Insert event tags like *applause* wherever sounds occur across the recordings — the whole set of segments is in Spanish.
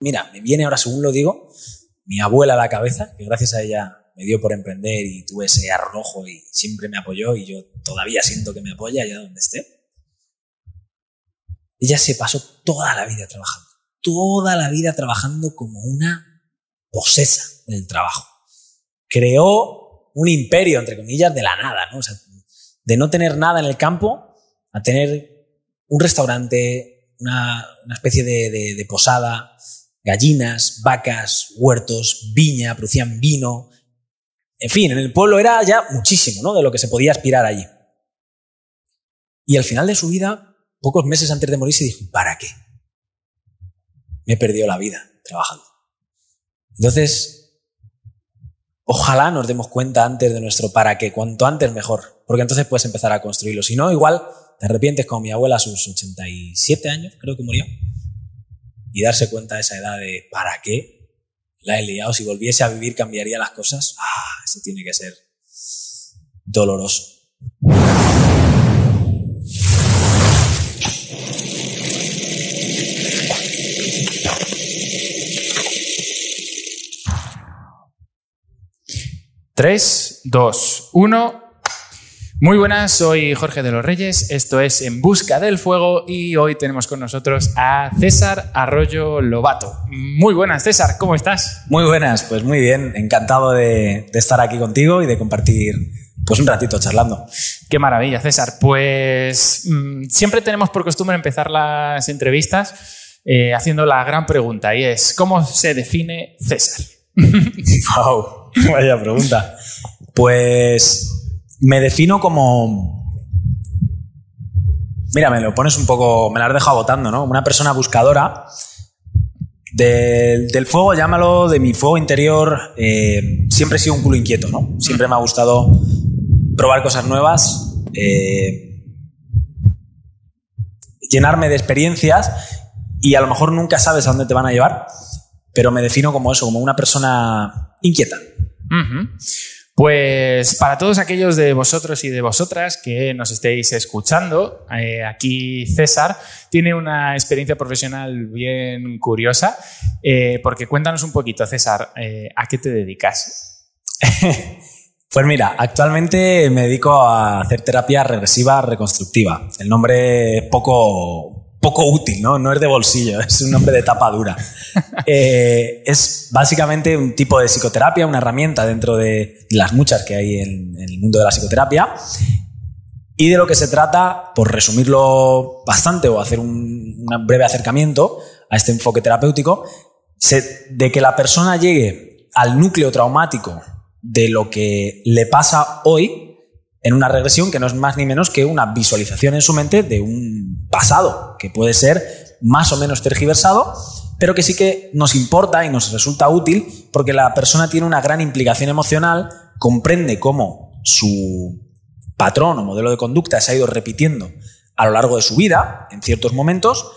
Mira, me viene ahora, según lo digo, mi abuela a la cabeza, que gracias a ella me dio por emprender y tuve ese arrojo y siempre me apoyó y yo todavía siento que me apoya allá donde esté. Ella se pasó toda la vida trabajando, toda la vida trabajando como una posesa del trabajo. Creó un imperio, entre comillas, de la nada, ¿no? O sea, de no tener nada en el campo a tener un restaurante, una, especie de, posada, gallinas, vacas, huertos, viña, producían vino. En fin, en el pueblo era ya muchísimo, ¿no? De lo que se podía aspirar allí. Y al final de su vida, pocos meses antes de morir, se dijo, ¿para qué? Me he perdido la vida trabajando. Entonces, ojalá nos demos cuenta antes de nuestro para qué, cuanto antes mejor, porque entonces puedes empezar a construirlo. Si no, igual te arrepientes como mi abuela a sus 87 años, creo que murió, y darse cuenta de esa edad de ¿para qué? La he liado, si volviese a vivir cambiaría las cosas. Ah, eso tiene que ser doloroso. Tres, dos, uno. Muy buenas, soy Jorge de los Reyes, esto es En Busca del Fuego y hoy tenemos con nosotros a César Arroyo Lobato. Muy buenas, César, ¿cómo estás? Muy buenas, pues muy bien, encantado de, estar aquí contigo y de compartir pues un ratito charlando. Qué maravilla, César. Pues mm, siempre tenemos por costumbre empezar las entrevistas eh, haciendo la gran pregunta y es, ¿cómo se define César? *laughs* wow, vaya pregunta. Pues me defino como... Mira, me lo pones un poco, me lo has dejado votando, ¿no? Una persona buscadora del, fuego, llámalo, de mi fuego interior, eh, siempre he sido un culo inquieto, ¿no? Siempre me ha gustado probar cosas nuevas, eh, llenarme de experiencias y a lo mejor nunca sabes a dónde te van a llevar, pero me defino como eso, como una persona inquieta. Pues para todos aquellos de vosotros y de vosotras que nos estéis escuchando, eh, aquí César tiene una experiencia profesional bien curiosa, eh, porque cuéntanos un poquito, César, eh, ¿a qué te dedicas? *laughs* pues mira, actualmente me dedico a hacer terapia regresiva reconstructiva. El nombre es poco, poco útil, ¿no? No es de bolsillo, *laughs* es un nombre de tapa dura. *laughs* Eh, es básicamente un tipo de psicoterapia, una herramienta dentro de las muchas que hay en, el mundo de la psicoterapia. Y de lo que se trata, por resumirlo bastante o hacer un, breve acercamiento a este enfoque terapéutico, de que la persona llegue al núcleo traumático de lo que le pasa hoy en una regresión que no es más ni menos que una visualización en su mente de un pasado, que puede ser más o menos tergiversado, pero que sí que nos importa y nos resulta útil porque la persona tiene una gran implicación emocional, comprende cómo su patrón o modelo de conducta se ha ido repitiendo a lo largo de su vida, en ciertos momentos,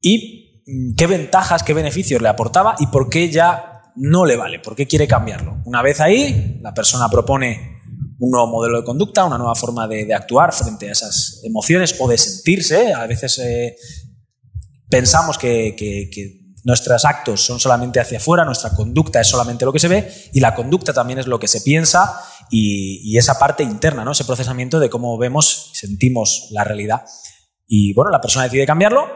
y mm, qué ventajas, qué beneficios le aportaba y por qué ya no le vale, por qué quiere cambiarlo. Una vez ahí, la persona propone un nuevo modelo de conducta, una nueva forma de, actuar frente a esas emociones o de sentirse. A veces eh, pensamos que, nuestros actos son solamente hacia afuera, nuestra conducta es solamente lo que se ve y la conducta también es lo que se piensa y, y esa parte interna, ¿no? ese procesamiento de cómo vemos sentimos la realidad. Y bueno, la persona decide cambiarlo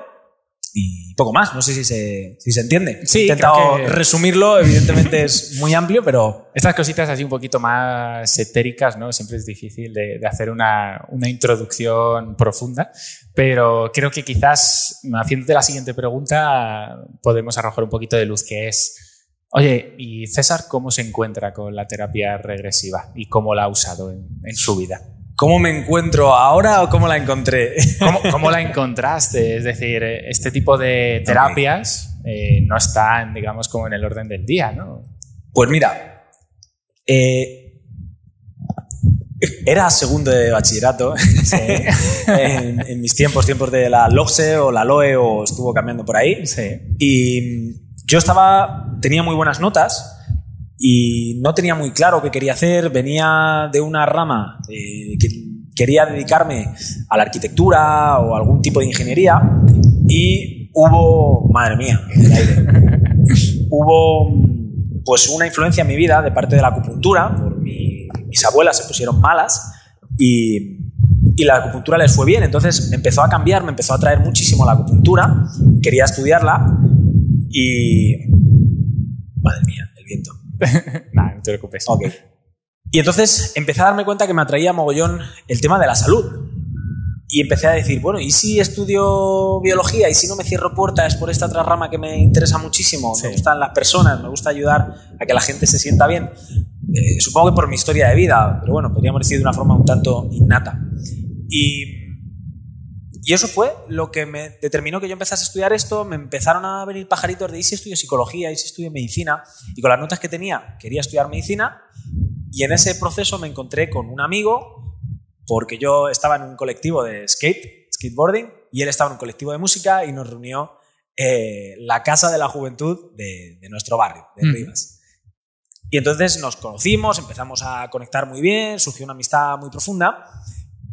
y poco más. No sé si se, si se entiende. Sí, He intentado resumirlo, evidentemente es muy amplio, pero... Estas cositas así un poquito más etéricas, ¿no? Siempre es difícil de, hacer una, una, introducción profunda, pero creo que quizás haciéndote la siguiente pregunta podemos arrojar un poquito de luz, que es, oye, ¿y César cómo se encuentra con la terapia regresiva y cómo la ha usado en, en su vida? ¿Cómo me encuentro ahora o cómo la encontré? *laughs* ¿Cómo, la encontraste? Es decir, este tipo de terapias eh, no están, digamos, como en el orden del día, ¿no? Pues mira, eh, era segundo de bachillerato *laughs* en, mis tiempos, tiempos de la LOCSE o la LOE o estuvo cambiando por ahí. Y yo estaba, tenía muy buenas notas y no tenía muy claro qué quería hacer, venía de una rama que quería dedicarme a la arquitectura o algún tipo de ingeniería y hubo, madre mía, el aire, *laughs* hubo pues una influencia en mi vida de parte de la acupuntura, por mis abuelas se pusieron malas y, y, la acupuntura les fue bien, entonces me empezó a cambiar, me empezó a atraer muchísimo la acupuntura, quería estudiarla y... Madre mía, el viento. *laughs* Nada, no te preocupes. Ok. Y entonces empecé a darme cuenta que me atraía mogollón el tema de la salud. Y empecé a decir, bueno, ¿y si estudio biología? ¿Y si no me cierro puertas por esta otra rama que me interesa muchísimo? Me gustan las personas, me gusta ayudar a que la gente se sienta bien. Eh, supongo que por mi historia de vida, pero bueno, podríamos decir de una forma un tanto innata. Y, y eso fue lo que me determinó que yo empezase a estudiar esto. Me empezaron a venir pajaritos de, ¿y si estudio psicología? ¿Y si estudio medicina? Y con las notas que tenía, quería estudiar medicina. Y en ese proceso me encontré con un amigo, porque yo estaba en un colectivo de skate, skateboarding, y él estaba en un colectivo de música y nos reunió eh, la Casa de la Juventud de, de nuestro barrio, de Rivas. Y entonces nos conocimos, empezamos a conectar muy bien, surgió una amistad muy profunda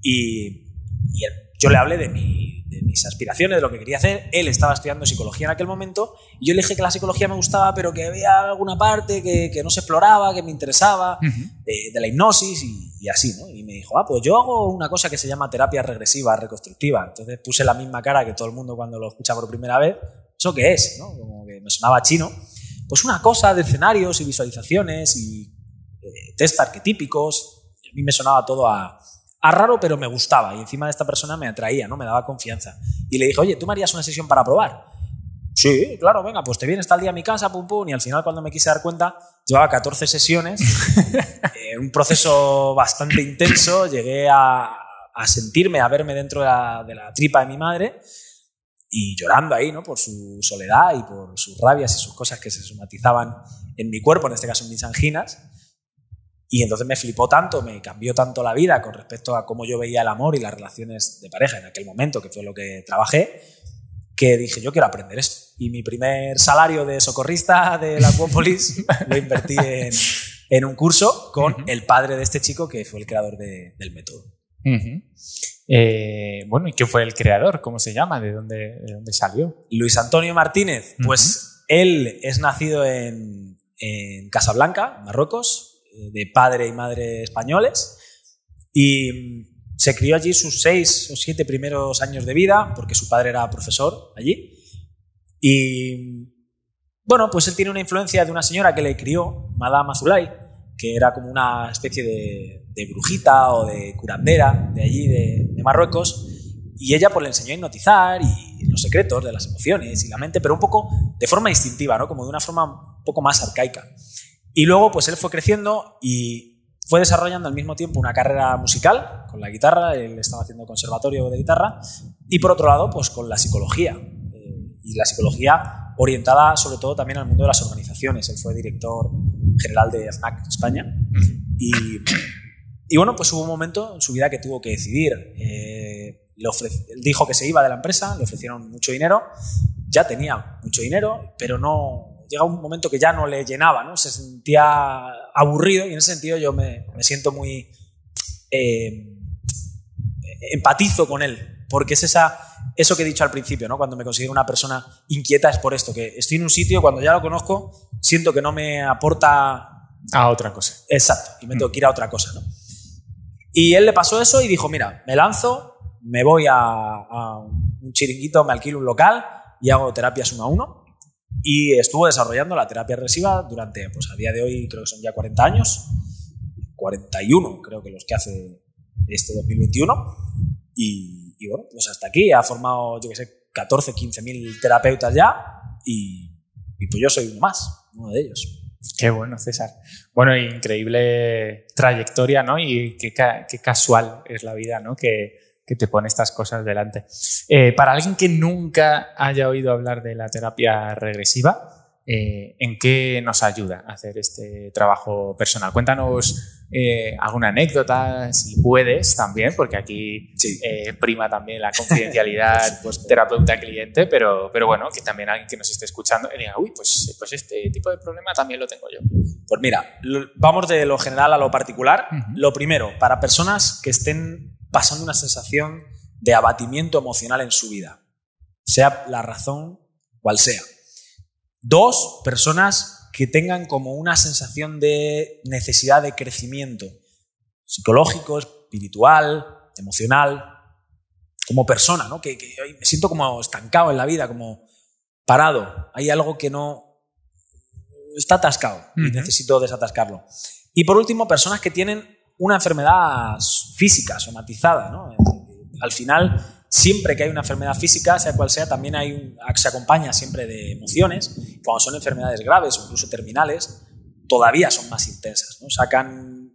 y, y yo le hablé de, mi, de, mis aspiraciones, de lo que quería hacer. Él estaba estudiando psicología en aquel momento y yo le dije que la psicología me gustaba, pero que había alguna parte que, que no se exploraba, que me interesaba, uh -huh. de, de, la hipnosis y, y, así, ¿no? Y me dijo, ah, pues yo hago una cosa que se llama terapia regresiva, reconstructiva. Entonces puse la misma cara que todo el mundo cuando lo escucha por primera vez. ¿Eso qué es? ¿no? Como que me sonaba chino pues una cosa de escenarios y visualizaciones y eh, test arquetípicos. A mí me sonaba todo a, a, raro, pero me gustaba. Y encima de esta persona me atraía, ¿no? Me daba confianza. Y le dije, oye, ¿tú me harías una sesión para probar? Sí, claro, venga, pues te vienes tal día a mi casa, pum, pum. Y al final, cuando me quise dar cuenta, llevaba 14 sesiones. *laughs* eh, un proceso bastante intenso. Llegué a, a, sentirme, a verme dentro de la, de la tripa de mi madre y llorando ahí, ¿no? Por su soledad y por sus rabias y sus cosas que se somatizaban en mi cuerpo, en este caso en mis anginas. Y entonces me flipó tanto, me cambió tanto la vida con respecto a cómo yo veía el amor y las relaciones de pareja en aquel momento, que fue lo que trabajé, que dije, yo quiero aprender esto. Y mi primer salario de socorrista de la *laughs* Acuópolis lo invertí en, en, un curso con uh -huh. el padre de este chico, que fue el creador de, del método. Uh -huh. Eh, bueno, ¿y qué fue el creador? ¿Cómo se llama? ¿De dónde, de dónde salió? Luis Antonio Martínez. Pues uh -huh. él es nacido en, en, Casablanca, Marruecos, de padre y madre españoles, y se crió allí sus seis o siete primeros años de vida, porque su padre era profesor allí. Y bueno, pues él tiene una influencia de una señora que le crió, Madame Azulay, que era como una especie de, brujita o de curandera de allí, de, de, Marruecos, y ella pues le enseñó a hipnotizar y los secretos de las emociones y la mente, pero un poco de forma instintiva, ¿no? como de una forma un poco más arcaica. Y luego pues él fue creciendo y fue desarrollando al mismo tiempo una carrera musical con la guitarra, él estaba haciendo conservatorio de guitarra, y por otro lado pues con la psicología, eh, y la psicología orientada sobre todo también al mundo de las organizaciones. Él fue director general de FNAC España y y bueno, pues hubo un momento en su vida que tuvo que decidir. Eh, le dijo que se iba de la empresa, le ofrecieron mucho dinero, ya tenía mucho dinero, pero no llega un momento que ya no le llenaba, ¿no? Se sentía aburrido y en ese sentido yo me, me siento muy eh, empatizo con él, porque es esa, eso que he dicho al principio, ¿no? Cuando me considero una persona inquieta es por esto, que estoy en un sitio, cuando ya lo conozco, siento que no me aporta... A otra cosa. Exacto, y me tengo que ir a otra cosa, ¿no? Y él le pasó eso y dijo, mira, me lanzo, me voy a, a, un chiringuito, me alquilo un local y hago terapias uno a uno. Y estuvo desarrollando la terapia regresiva durante, pues a día de hoy creo que son ya 40 años, 41 creo que los que hace este 2021. Y, y bueno, pues hasta aquí ha formado, yo que sé, 14, 15 mil terapeutas ya y, y pues yo soy uno más, uno de ellos. Qué bueno, César. Bueno, increíble trayectoria, ¿no? Y qué, qué casual es la vida, ¿no? Que, que te pone estas cosas delante. Eh, para alguien que nunca haya oído hablar de la terapia regresiva, eh, ¿en qué nos ayuda a hacer este trabajo personal? Cuéntanos eh, alguna anécdota, si puedes también, porque aquí sí. prima también la *laughs* confidencialidad terapeuta-cliente, pero, pero bueno, que también alguien que nos esté escuchando diga, uy, pues, pues este tipo de problema también lo tengo yo. Pues mira, vamos de lo general a lo particular. Uh -huh. Lo primero, para personas que estén pasando una sensación de abatimiento emocional en su vida, sea la razón cual sea. Dos, personas que tengan como una sensación de necesidad de crecimiento psicológico, espiritual, emocional, como persona, ¿no? Que, me siento como estancado en la vida, como parado. Hay algo que no está atascado y necesito desatascarlo. Y por último, personas que tienen una enfermedad física, somatizada, ¿no? Al final, siempre que hay una enfermedad física, sea cual sea, también hay un, se acompaña siempre de emociones. Cuando son enfermedades graves o incluso terminales, todavía son más intensas, ¿no? Sacan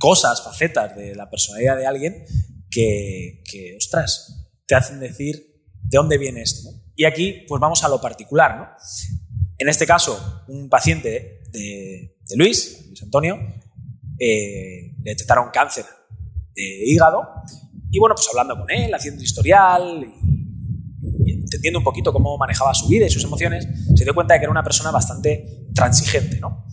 cosas, facetas de la personalidad de alguien que, ostras, te hacen decir de dónde viene esto. Y aquí, pues vamos a lo particular. ¿no? En este caso, un paciente de, Luis, Luis Antonio, eh, le detectaron cáncer de hígado. Y bueno, pues hablando con él, haciendo historial y entendiendo un poquito cómo manejaba su vida y sus emociones, se dio cuenta de que era una persona bastante transigente, ¿no?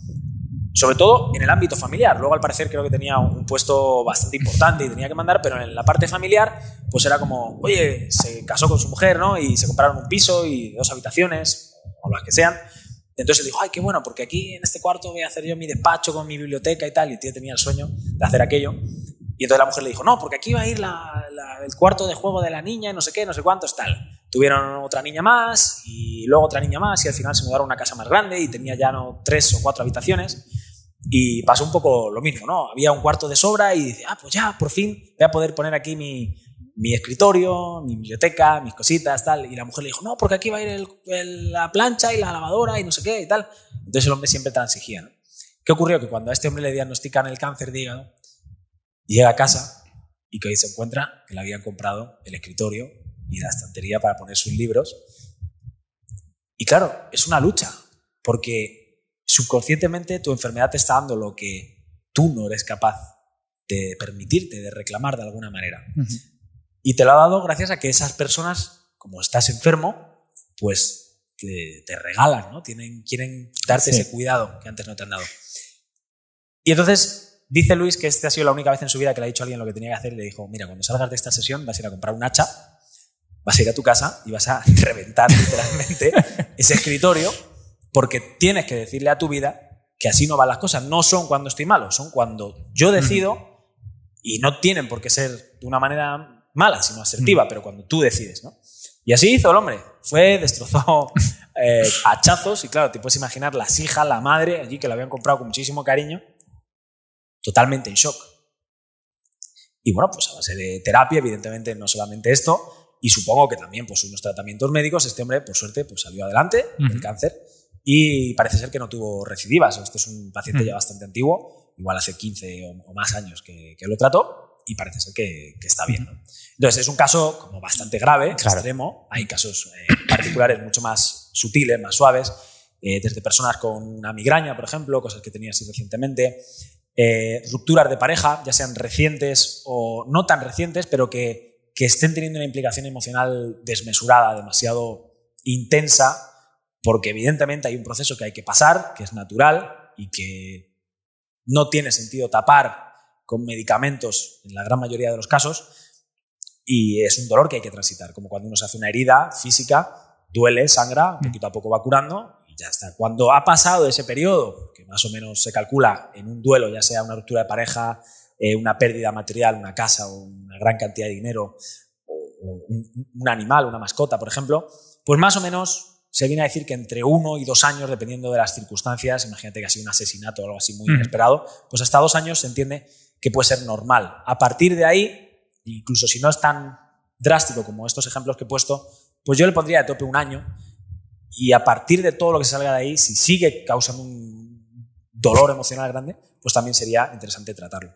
sobre todo en el ámbito familiar. Luego, al parecer, creo que tenía un puesto bastante importante y tenía que mandar, pero en la parte familiar, pues era como, oye, se casó con su mujer, ¿no? Y se compraron un piso y dos habitaciones, o las que sean. Entonces dijo, ay, qué bueno, porque aquí en este cuarto voy a hacer yo mi despacho con mi biblioteca y tal. Y el tío tenía el sueño de hacer aquello. Y entonces la mujer le dijo, no, porque aquí va a ir el cuarto de juego de la niña y no sé qué, no sé cuántos, tal. Tuvieron otra niña más y luego otra niña más y al final se mudaron a una casa más grande y tenía ya no tres o cuatro habitaciones. Y pasó un poco lo mismo, ¿no? Había un cuarto de sobra y dice, ah, pues ya, por fin voy a poder poner aquí mi, mi escritorio, mi biblioteca, mis cositas, tal. Y la mujer le dijo, no, porque aquí va a ir la plancha y la lavadora y no sé qué y tal. Entonces el hombre siempre transigía, ¿no? ¿Qué ocurrió? Que cuando a este hombre le diagnostican el cáncer de hígado, llega a casa y que se encuentra que le habían comprado el escritorio y la estantería para poner sus libros. Y claro, es una lucha, porque subconscientemente tu enfermedad te está dando lo que tú no eres capaz de permitirte, de reclamar de alguna manera. Y te lo ha dado gracias a que esas personas, como estás enfermo, pues te, regalan, ¿no? Tienen, quieren darte ese cuidado que antes no te han dado. Y entonces dice Luis que esta ha sido la única vez en su vida que le ha dicho a alguien lo que tenía que hacer y le dijo, mira, cuando salgas de esta sesión vas a ir a comprar un hacha, vas a ir a tu casa y vas a *laughs* reventar literalmente *laughs* ese escritorio porque tienes que decirle a tu vida que así no van las cosas. No son cuando estoy malo, son cuando yo decido y no tienen por qué ser de una manera mala, sino asertiva, pero cuando tú decides, ¿no? Y así hizo el hombre. Fue, destrozó *laughs* eh, hachazos y claro, te puedes imaginar las hijas, la madre, allí que lo habían comprado con muchísimo cariño, totalmente en shock. Y bueno, pues a base de terapia, evidentemente no solamente esto, y supongo que también pues unos tratamientos médicos, este hombre por suerte pues salió adelante del cáncer y parece ser que no tuvo recidivas. Este es un paciente ya bastante antiguo, igual hace 15 o, más años que, lo trató y parece ser que, está bien. Entonces es un caso como bastante grave, extremo. Hay casos eh, particulares mucho más sutiles, más suaves, eh, desde personas con una migraña, por ejemplo, cosas que tenía así recientemente, eh, rupturas de pareja, ya sean recientes o no tan recientes, pero que, que estén teniendo una implicación emocional desmesurada, demasiado intensa porque evidentemente hay un proceso que hay que pasar, que es natural y que no tiene sentido tapar con medicamentos en la gran mayoría de los casos y es un dolor que hay que transitar, como cuando uno se hace una herida física, duele, sangra, poquito a poco va curando y ya está. Cuando ha pasado ese periodo, que más o menos se calcula en un duelo, ya sea una ruptura de pareja, eh, una pérdida material, una casa o una gran cantidad de dinero, o, un animal, una mascota, por ejemplo, pues más o menos se viene a decir que entre uno y dos años, dependiendo de las circunstancias, imagínate que ha sido un asesinato o algo así muy inesperado, pues hasta dos años se entiende que puede ser normal. A partir de ahí, incluso si no es tan drástico como estos ejemplos que he puesto, pues yo le pondría de tope un año y a partir de todo lo que salga de ahí, si sigue causando un dolor emocional grande, pues también sería interesante tratarlo.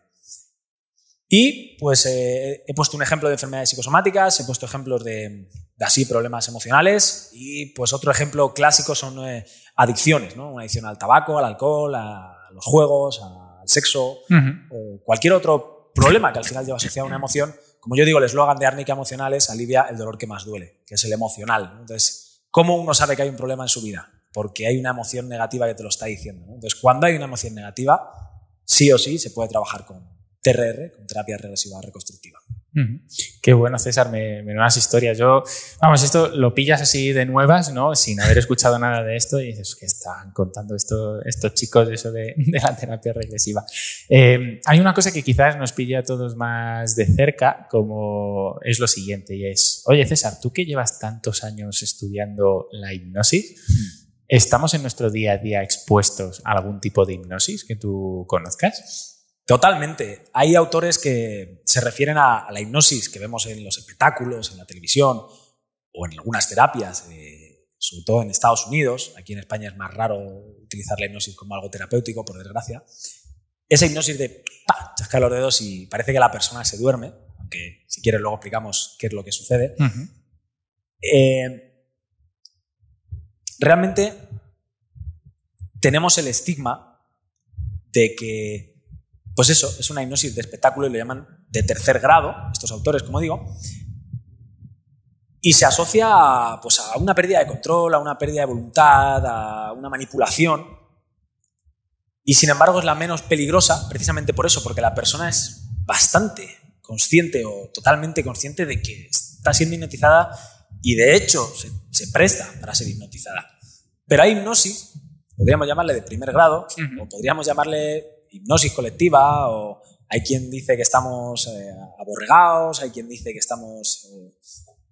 Y pues eh, he puesto un ejemplo de enfermedades psicosomáticas, he puesto ejemplos de, así problemas emocionales y pues otro ejemplo clásico son eh, adicciones, ¿no? Una adicción al tabaco, al alcohol, a los juegos, al sexo o cualquier otro problema que al final lleva asociado a una emoción. Como yo digo, el eslogan de árnica emocional es alivia el dolor que más duele, que es el emocional. Entonces, ¿cómo uno sabe que hay un problema en su vida? Porque hay una emoción negativa que te lo está diciendo. Entonces, cuando hay una emoción negativa, sí o sí se puede trabajar con TRR, con terapia regresiva reconstructiva. Qué bueno, César, me, me nuevas historias. Yo, vamos, esto lo pillas así de nuevas, ¿no? Sin haber escuchado nada de esto y dices, ¿qué están contando esto, estos chicos de eso de, *laughs* la terapia regresiva? Eh, hay una cosa que quizás nos pilla a todos más de cerca, como es lo siguiente, y es, oye, César, tú que llevas tantos años estudiando la hipnosis, ¿estamos en nuestro día a día expuestos a algún tipo de hipnosis que tú conozcas? Totalmente. Hay autores que se refieren a, la hipnosis que vemos en los espectáculos, en la televisión o en algunas terapias, eh, sobre todo en Estados Unidos. Aquí en España es más raro utilizar la hipnosis como algo terapéutico, por desgracia. Esa hipnosis de ¡pa! chascar los dedos y parece que la persona se duerme, aunque si quieres luego explicamos qué es lo que sucede. Eh, realmente tenemos el estigma de que pues eso, es una hipnosis de espectáculo y lo llaman de tercer grado, estos autores, como digo, y se asocia a, pues, a una pérdida de control, a una pérdida de voluntad, a una manipulación. Y sin embargo es la menos peligrosa precisamente por eso, porque la persona es bastante consciente o totalmente consciente de que está siendo hipnotizada y de hecho se, presta para ser hipnotizada. Pero hay hipnosis, podríamos llamarle de primer grado, o podríamos llamarle hipnosis colectiva o hay quien dice que estamos eh, aborregados, hay quien dice que estamos... Eh,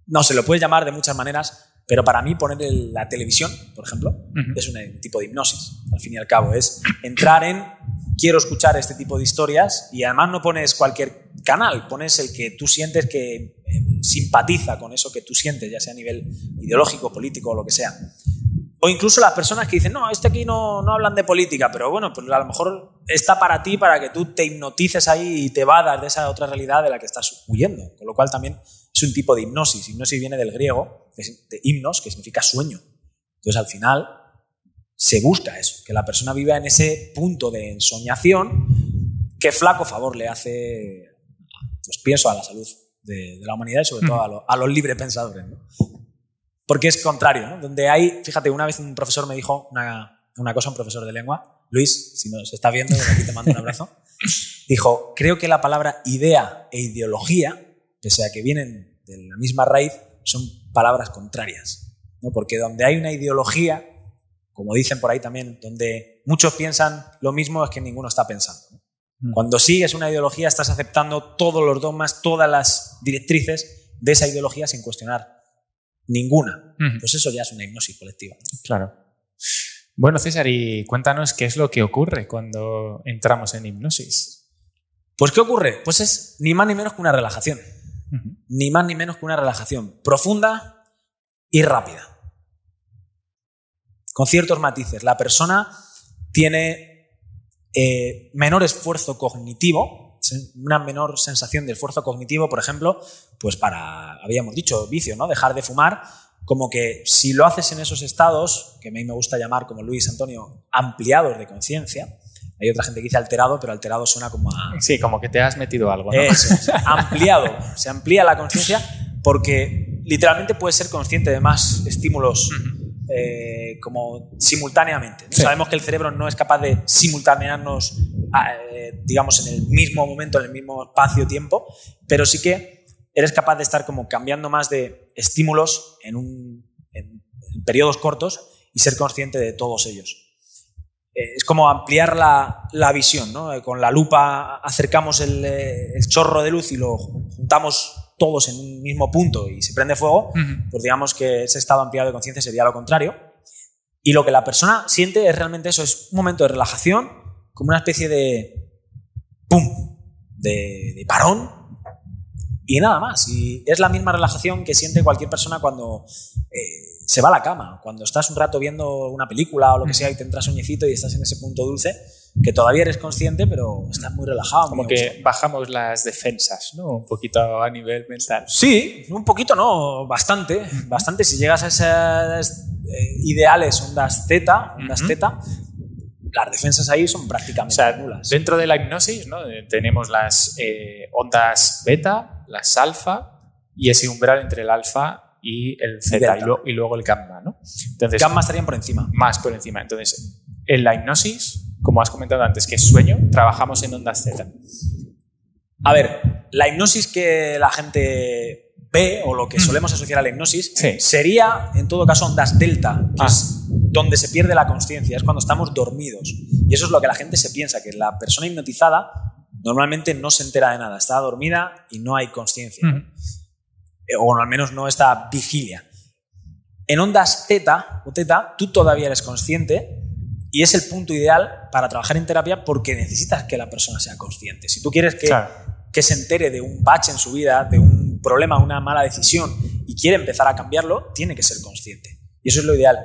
no, se lo puede llamar de muchas maneras, pero para mí poner la televisión, por ejemplo, es un tipo de hipnosis, al fin y al cabo. Es entrar en, quiero escuchar este tipo de historias y además no pones cualquier canal, pones el que tú sientes que eh, simpatiza con eso que tú sientes, ya sea a nivel ideológico, político o lo que sea. O incluso las personas que dicen, no, este aquí no, no hablan de política, pero bueno, pues a lo mejor está para ti, para que tú te hipnotices ahí y te vadas de esa otra realidad de la que estás huyendo. Con lo cual también es un tipo de hipnosis. Hipnosis viene del griego, de himnos, que significa sueño. Entonces al final se busca eso, que la persona viva en ese punto de ensoñación que flaco favor le hace, pues pienso, a la salud de, la humanidad y sobre todo a, a los libres pensadores. ¿no? porque es contrario, ¿no? Donde hay, fíjate, una vez un profesor me dijo una, una cosa, un profesor de lengua, Luis, si nos está viendo, aquí te mando un abrazo, *laughs* dijo, creo que la palabra idea e ideología, pese a que vienen de la misma raíz, son palabras contrarias, ¿no? Porque donde hay una ideología, como dicen por ahí también, donde muchos piensan lo mismo es que ninguno está pensando. Mm. Cuando sigues una ideología estás aceptando todos los dogmas, todas las directrices de esa ideología sin cuestionar ninguna. Pues eso ya es una hipnosis colectiva. Claro. Bueno, César, y cuéntanos qué es lo que ocurre cuando entramos en hipnosis. Pues ¿qué ocurre? Pues es ni más ni menos que una relajación. Ni más ni menos que una relajación profunda y rápida. Con ciertos matices. La persona tiene eh, menor esfuerzo cognitivo, una menor sensación de esfuerzo cognitivo, por ejemplo, pues para, habíamos dicho, vicio, ¿no? Dejar de fumar, como que si lo haces en esos estados, que a mí me gusta llamar como Luis Antonio, ampliados de conciencia, hay otra gente que dice alterado, pero alterado suena como a... Sí, como que te has metido algo, ¿no? Eso, ampliado, se amplía la conciencia porque literalmente puedes ser consciente de más estímulos eh, como simultáneamente. Sabemos que el cerebro no es capaz de simultanearnos, eh, digamos, en el mismo momento, en el mismo espacio-tiempo, pero sí que eres capaz de estar como cambiando más de estímulos en, un, en, periodos cortos y ser consciente de todos ellos. Eh, es como ampliar la, la visión, ¿no? Con la lupa acercamos el, el chorro de luz y lo juntamos todos en un mismo punto y se prende fuego, pues digamos que ese estado ampliado de conciencia sería lo contrario. Y lo que la persona siente es realmente eso, es un momento de relajación, como una especie de ¡pum! de, parón y nada más. Y es la misma relajación que siente cualquier persona cuando eh, se va a la cama, cuando estás un rato viendo una película o lo que sea y te entras sueñecito y estás en ese punto dulce que todavía eres consciente, pero estás muy relajado. Como que bajamos las defensas, ¿no? Un poquito a nivel mental. Sí, un poquito, ¿no? Bastante, bastante. Si llegas a esas eh, ideales ondas Z, ondas Z, las defensas ahí son prácticamente nulas. Dentro de la hipnosis, ¿no? Eh, tenemos las eh, ondas beta, las alfa y ese umbral entre el alfa y el zeta y, luego el gamma, ¿no? Entonces, gamma estarían por encima. Más por encima. Entonces, en la hipnosis como has comentado antes, que es sueño, trabajamos en ondas Z. A ver, la hipnosis que la gente ve o lo que solemos asociar a la hipnosis sería, en todo caso, ondas delta, que ah. es donde se pierde la conciencia, es cuando estamos dormidos. Y eso es lo que la gente se piensa, que la persona hipnotizada normalmente no se entera de nada, está dormida y no hay conciencia. Eh, o al menos no está vigilia. En ondas teta o teta, tú todavía eres consciente y es el punto ideal para trabajar en terapia porque necesitas que la persona sea consciente. Si tú quieres que, que se entere de un bache en su vida, de un problema, una mala decisión y quiere empezar a cambiarlo, tiene que ser consciente. Y eso es lo ideal.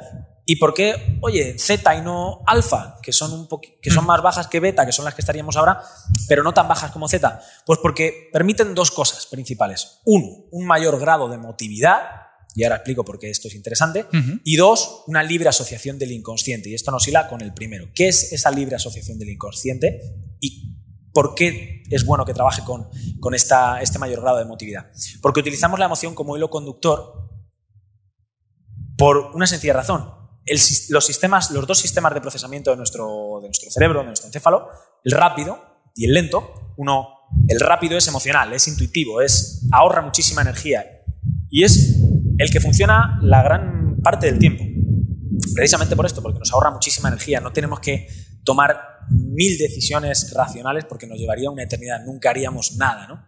¿Y por qué, oye, Z y no alfa, que son, un que son mm. más bajas que beta, que son las que estaríamos ahora, pero no tan bajas como Z? Pues porque permiten dos cosas principales. Uno, un mayor grado de emotividad, y ahora explico por qué esto es interesante. Y dos, una libre asociación del inconsciente. Y esto nos hila con el primero. ¿Qué es esa libre asociación del inconsciente? ¿Y por qué es bueno que trabaje con, con esta, este mayor grado de emotividad? Porque utilizamos la emoción como hilo conductor por una sencilla razón los, dos sistemas de procesamiento de nuestro, de nuestro cerebro, de nuestro encéfalo, el rápido y el lento, uno, el rápido es emocional, es intuitivo, es, ahorra muchísima energía y es el que funciona la gran parte del tiempo. Precisamente por esto, porque nos ahorra muchísima energía, no tenemos que tomar mil decisiones racionales porque nos llevaría una eternidad, nunca haríamos nada. ¿no?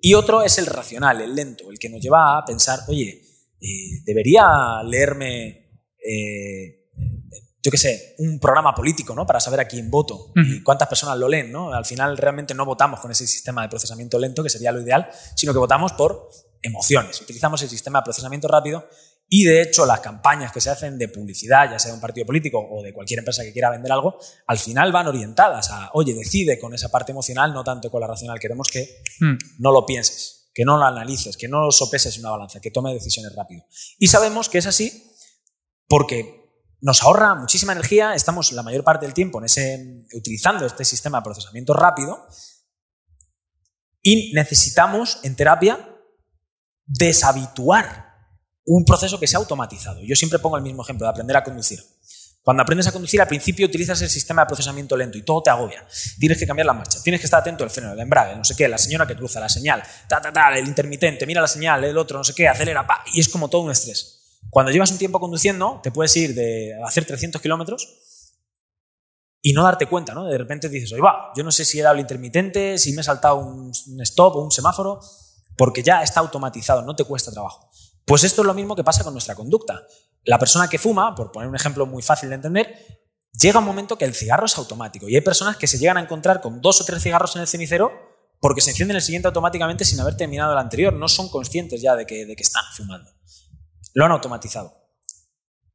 Y otro es el racional, el lento, el que nos lleva a pensar, oye, eh, debería leerme eh, yo qué sé, un programa político, ¿no? Para saber a quién voto y cuántas personas lo leen, ¿no? Al final realmente no votamos con ese sistema de procesamiento lento, que sería lo ideal, sino que votamos por emociones. Utilizamos el sistema de procesamiento rápido y de hecho las campañas que se hacen de publicidad, ya sea de un partido político o de cualquier empresa que quiera vender algo, al final van orientadas a, oye, decide con esa parte emocional, no tanto con la racional. Queremos que mm. no lo pienses, que no lo analices, que no lo sopeses en una balanza, que tome decisiones rápido. Y sabemos que es así porque nos ahorra muchísima energía, estamos la mayor parte del tiempo en ese, utilizando este sistema de procesamiento rápido y necesitamos en terapia deshabituar un proceso que se ha automatizado. Yo siempre pongo el mismo ejemplo de aprender a conducir. Cuando aprendes a conducir, al principio utilizas el sistema de procesamiento lento y todo te agobia. Tienes que cambiar la marcha, tienes que estar atento al freno, al embrague, no sé qué, la señora que cruza, la señal, ta, ta, ta, el intermitente, mira la señal, el otro, no sé qué, acelera, pa, y es como todo un estrés. Cuando llevas un tiempo conduciendo, te puedes ir de hacer 300 kilómetros y no darte cuenta, ¿no? De repente dices, oye, va, yo no sé si he dado el intermitente, si me he saltado un, stop o un semáforo, porque ya está automatizado, no te cuesta trabajo. Pues esto es lo mismo que pasa con nuestra conducta. La persona que fuma, por poner un ejemplo muy fácil de entender, llega un momento que el cigarro es automático y hay personas que se llegan a encontrar con dos o tres cigarros en el cenicero porque se encienden el siguiente automáticamente sin haber terminado el anterior, no son conscientes ya de que, de que están fumando lo han automatizado.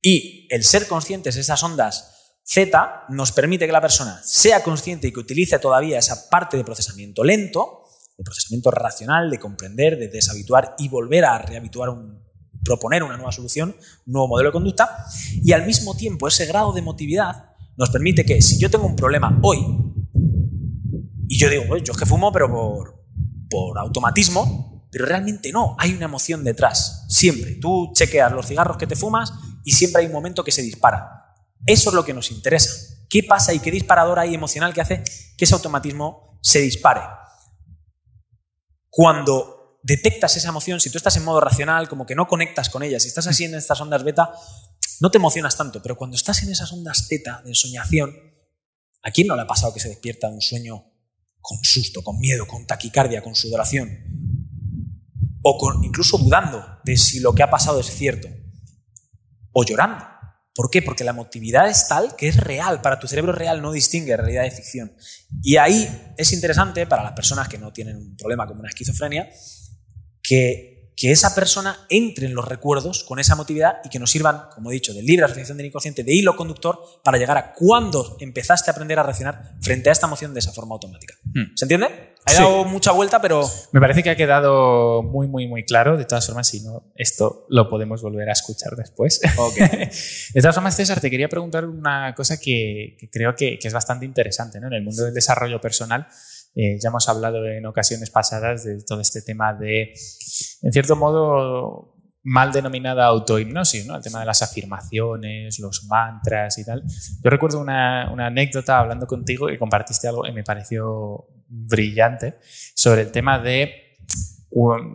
Y el ser conscientes de esas ondas Z nos permite que la persona sea consciente y que utilice todavía esa parte de procesamiento lento, de procesamiento racional, de comprender, de deshabituar y volver a rehabituar, un, proponer una nueva solución, un nuevo modelo de conducta. Y al mismo tiempo ese grado de emotividad nos permite que si yo tengo un problema hoy y yo digo, yo es que fumo pero por, por automatismo, pero realmente no, hay una emoción detrás, siempre. Tú chequeas los cigarros que te fumas y siempre hay un momento que se dispara. Eso es lo que nos interesa. ¿Qué pasa y qué disparador hay emocional que hace que ese automatismo se dispare? Cuando detectas esa emoción, si tú estás en modo racional, como que no conectas con ella, si estás así en estas ondas beta, no te emocionas tanto, pero cuando estás en esas ondas teta de soñación, ¿a quién no le ha pasado que se despierta de un sueño con susto, con miedo, con taquicardia, con sudoración? O incluso dudando de si lo que ha pasado es cierto, o llorando. ¿Por qué? Porque la emotividad es tal que es real, para tu cerebro real no distingue realidad de ficción. Y ahí es interesante para las personas que no tienen un problema como una esquizofrenia, que que esa persona entre en los recuerdos con esa emotividad y que nos sirvan, como he dicho, de libre asociación del inconsciente, de hilo conductor, para llegar a cuándo empezaste a aprender a reaccionar frente a esta emoción de esa forma automática. Hmm. ¿Se entiende? Ha dado mucha vuelta, pero... Me parece que ha quedado muy, muy, muy claro. De todas formas, si no, esto lo podemos volver a escuchar después. *laughs* de todas formas, César, te quería preguntar una cosa que, creo que, es bastante interesante ¿no? en el mundo del desarrollo personal. Eh, ya hemos hablado en ocasiones pasadas de todo este tema de, en cierto modo, mal denominada autohipnosis, ¿no? El tema de las afirmaciones, los mantras y tal. Yo recuerdo una, una anécdota hablando contigo y compartiste algo que me pareció brillante sobre el tema de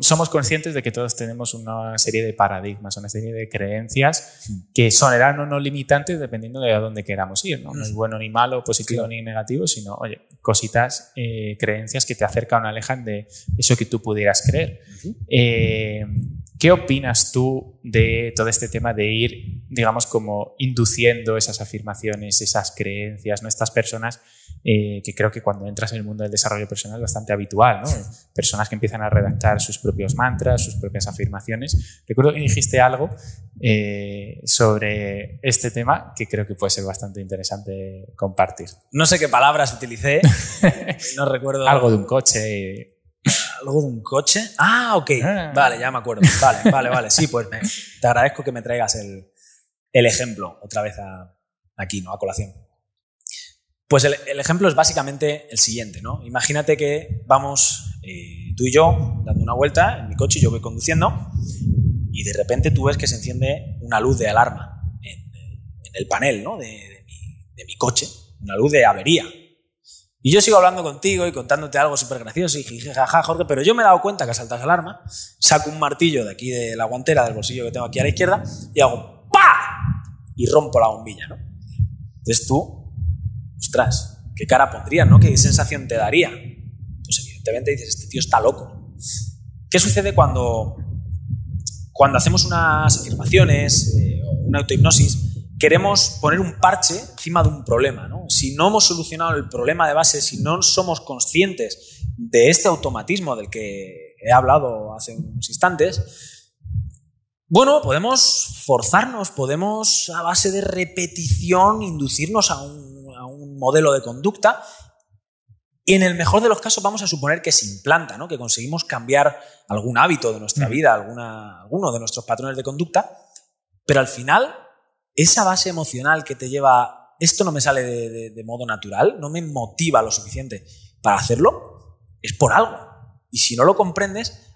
somos conscientes de que todos tenemos una serie de paradigmas, una serie de creencias que son eran o no limitantes dependiendo de a dónde queramos ir. No, no es bueno ni malo, positivo ni negativo, sino, oye, cositas, eh, creencias que te acercan o alejan de eso que tú pudieras creer. eh, ¿Qué opinas tú de todo este tema de ir, digamos, como induciendo esas afirmaciones, esas creencias, ¿no? Estas personas eh, que creo que cuando entras en el mundo del desarrollo personal es bastante habitual, ¿no? Personas que empiezan a redactar sus propios mantras, sus propias afirmaciones. Recuerdo que dijiste algo eh, sobre este tema que creo que puede ser bastante interesante compartir. No sé qué palabras utilicé, *laughs* no recuerdo. Algo de un coche. ¿Algo de un coche? Ah, ok. Ah. Vale, ya me acuerdo. Vale, vale, vale. Sí, pues me, te agradezco que me traigas el, el ejemplo otra vez a, aquí, ¿no? A colación. Pues el, el, ejemplo es básicamente el siguiente, ¿no? Imagínate que vamos eh, tú y yo dando una vuelta en mi coche yo voy conduciendo y de repente tú ves que se enciende una luz de alarma en, en el panel, ¿no? De, de, mi, de mi coche, una luz de avería. Y yo sigo hablando contigo y contándote algo súper gracioso y jiji, Jorge, pero yo me he dado cuenta que saltas alarma, saco un martillo de aquí de la guantera del bolsillo que tengo aquí a la izquierda y hago ¡pa! Y rompo la bombilla, ¿no? Entonces tú, ostras, ¿qué cara pondrías, no? ¿Qué sensación te daría? Pues evidentemente dices, este tío está loco. ¿Qué sucede cuando, cuando hacemos unas afirmaciones eh, o una autohipnosis? Queremos poner un parche encima de un problema. ¿no? Si no hemos solucionado el problema de base, si no somos conscientes de este automatismo del que he hablado hace unos instantes, bueno, podemos forzarnos, podemos a base de repetición inducirnos a un, a un modelo de conducta y en el mejor de los casos vamos a suponer que se implanta, ¿no? que conseguimos cambiar algún hábito de nuestra vida, alguna, alguno de nuestros patrones de conducta, pero al final esa base emocional que te lleva, esto no me sale de, modo natural, no me motiva lo suficiente para hacerlo, es por algo. Y si no lo comprendes,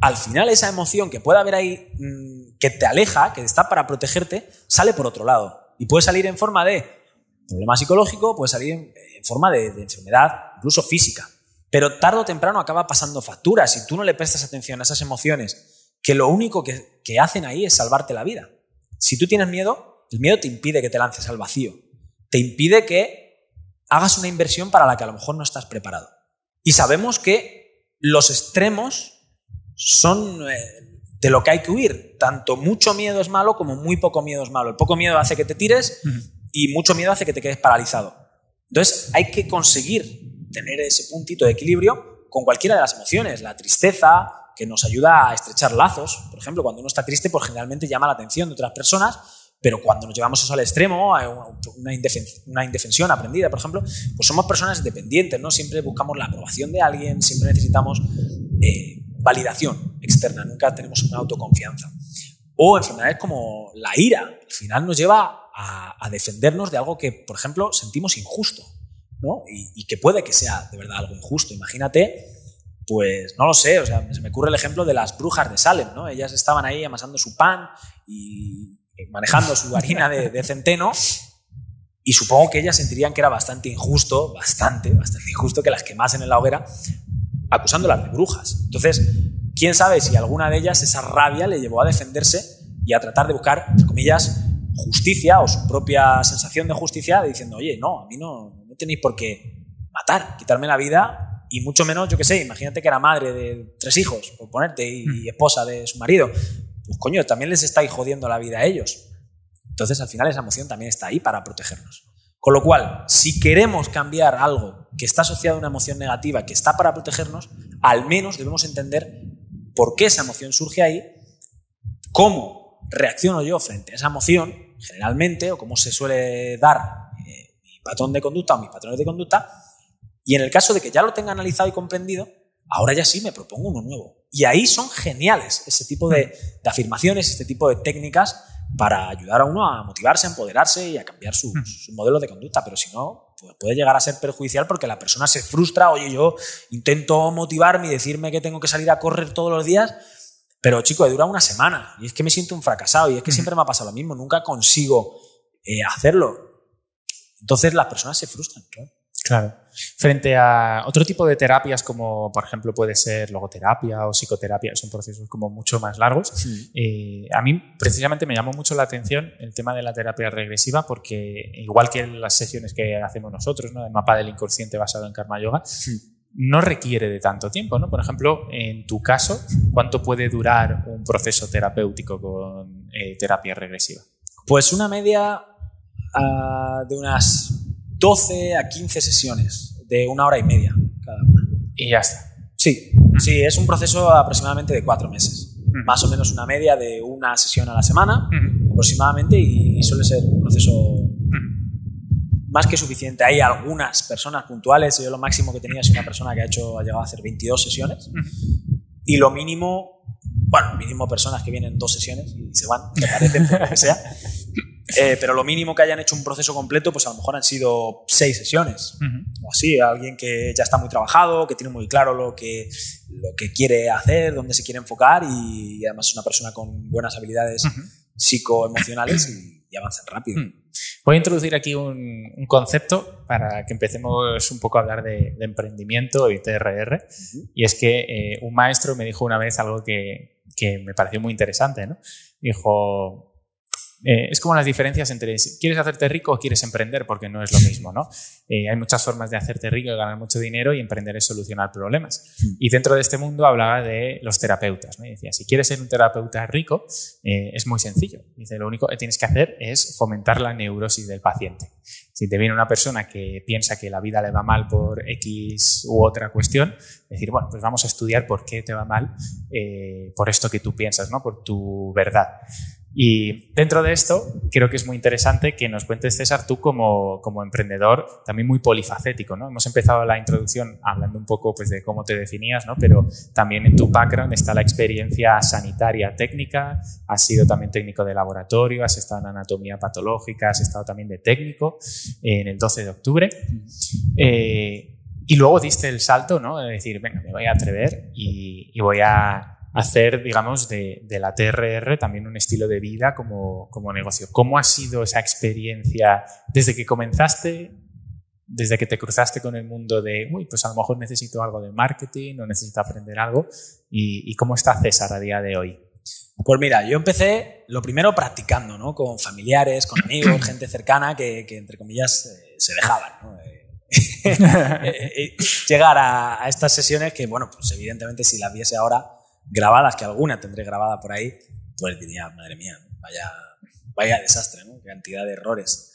al final esa emoción que puede haber ahí, mmm, que te aleja, que está para protegerte, sale por otro lado. Y puede salir en forma de problema psicológico, puede salir en, forma de, enfermedad, incluso física. Pero tarde o temprano acaba pasando factura si tú no le prestas atención a esas emociones que lo único que, que hacen ahí es salvarte la vida. Si tú tienes miedo, el miedo te impide que te lances al vacío, te impide que hagas una inversión para la que a lo mejor no estás preparado. Y sabemos que los extremos son eh, de lo que hay que huir. Tanto mucho miedo es malo como muy poco miedo es malo. El poco miedo hace que te tires y mucho miedo hace que te quedes paralizado. Entonces hay que conseguir tener ese puntito de equilibrio con cualquiera de las emociones. La tristeza, que nos ayuda a estrechar lazos. Por ejemplo, cuando uno está triste, pues generalmente llama la atención de otras personas pero cuando nos llevamos eso al extremo, a una, indefensión, aprendida, por ejemplo, pues somos personas dependientes, ¿no? Siempre buscamos la aprobación de alguien, siempre necesitamos eh, validación externa, nunca tenemos una autoconfianza. O enfermedades como la ira, al final nos lleva a, a defendernos de algo que, por ejemplo, sentimos injusto, ¿no? Y, y, que puede que sea de verdad algo injusto. Imagínate, pues no lo sé, o sea, se me ocurre el ejemplo de las brujas de Salem, ¿no? Ellas estaban ahí amasando su pan y manejando su harina de, de, centeno y supongo que ellas sentirían que era bastante injusto, bastante, bastante injusto que las quemasen en la hoguera acusándolas de brujas. Entonces, quién sabe si alguna de ellas esa rabia le llevó a defenderse y a tratar de buscar, entre comillas, justicia o su propia sensación de justicia diciendo, oye, no, a mí no, no tenéis por qué matar, quitarme la vida y mucho menos, yo qué sé, imagínate que era madre de tres hijos, por ponerte, y, y esposa de su marido pues coño, también les estáis jodiendo la vida a ellos. Entonces, al final, esa emoción también está ahí para protegernos. Con lo cual, si queremos cambiar algo que está asociado a una emoción negativa, que está para protegernos, al menos debemos entender por qué esa emoción surge ahí, cómo reacciono yo frente a esa emoción, generalmente, o cómo se suele dar eh, mi patrón de conducta o mis patrones de conducta, y en el caso de que ya lo tenga analizado y comprendido, ahora ya sí me propongo uno nuevo. Y ahí son geniales ese tipo de, de, afirmaciones, este tipo de técnicas para ayudar a uno a motivarse, a empoderarse y a cambiar su, su modelo de conducta. Pero si no, pues puede llegar a ser perjudicial porque la persona se frustra, oye, yo intento motivarme y decirme que tengo que salir a correr todos los días Pero chico, he durado una semana y es que me siento un fracasado y es que siempre me ha pasado lo mismo, nunca consigo eh, hacerlo. Entonces las personas se frustran, claro. Claro. Frente a otro tipo de terapias como por ejemplo puede ser logoterapia o psicoterapia, son procesos como mucho más largos, eh, a mí precisamente me llamó mucho la atención el tema de la terapia regresiva porque igual que las sesiones que hacemos nosotros, ¿no? de mapa del inconsciente basado en karma yoga, no requiere de tanto tiempo. ¿no? Por ejemplo, en tu caso, ¿cuánto puede durar un proceso terapéutico con eh, terapia regresiva? Pues una media ah, de unas 12 a 15 sesiones de una hora y media cada una. Y ya está. Sí, sí, es un proceso aproximadamente de cuatro meses. Más o menos una media de una sesión a la semana, aproximadamente, y, suele ser un proceso más que suficiente. Hay algunas personas puntuales, yo lo máximo que tenía es una persona que ha, hecho, ha llegado a hacer 22 sesiones, y lo mínimo, bueno, mínimo personas que vienen dos sesiones y se van, me parece, por lo que sea. *laughs* Eh, pero lo mínimo que hayan hecho un proceso completo, pues a lo mejor han sido seis sesiones. O así, alguien que ya está muy trabajado, que tiene muy claro lo que, lo que quiere hacer, dónde se quiere enfocar y, además es una persona con buenas habilidades psicoemocionales y, y avanzan rápido. Voy a introducir aquí un, concepto para que empecemos un poco a hablar de, emprendimiento y TRR. Y es que eh, un maestro me dijo una vez algo que, que me pareció muy interesante. ¿no? Dijo, eh, es como las diferencias entre quieres hacerte rico o quieres emprender, porque no es lo mismo, ¿no? Eh, hay muchas formas de hacerte rico y ganar mucho dinero y emprender es solucionar problemas. Hmm. Y dentro de este mundo hablaba de los terapeutas, ¿no? Y decía, si quieres ser un terapeuta rico, eh, es muy sencillo. Dice, lo único que tienes que hacer es fomentar la neurosis del paciente. Si te viene una persona que piensa que la vida le va mal por X u otra cuestión, decir, bueno, pues vamos a estudiar por qué te va mal, por esto que tú piensas, ¿no? Por tu verdad. Y dentro de esto, creo que es muy interesante que nos cuentes, César, tú como, como emprendedor, también muy polifacético, ¿no? Hemos empezado la introducción hablando un poco pues, de cómo te definías, ¿no? Pero también en tu background está la experiencia sanitaria técnica, has sido también técnico de laboratorio, has estado en anatomía patológica, has estado también de técnico en el 12 de octubre. Eh, y luego diste el salto, ¿no? De decir, venga, me voy a atrever y, y voy a hacer, digamos, de, la TRR también un estilo de vida como, como, negocio. ¿Cómo ha sido esa experiencia desde que comenzaste, desde que te cruzaste con el mundo de, uy, pues a lo mejor necesito algo de marketing o necesito aprender algo? ¿Y, cómo está César a día de hoy? Pues mira, yo empecé lo primero practicando, ¿no? Con familiares, con amigos, *clears throat* gente cercana que, entre comillas, eh, se dejaban, ¿no? *laughs* *laughs* Eh, eh, llegar a, a, estas sesiones que, bueno, pues evidentemente si las viese ahora, grabadas, que alguna tendré grabada por ahí, pues diría, madre mía, vaya, vaya desastre, ¿no? Cantidad de errores.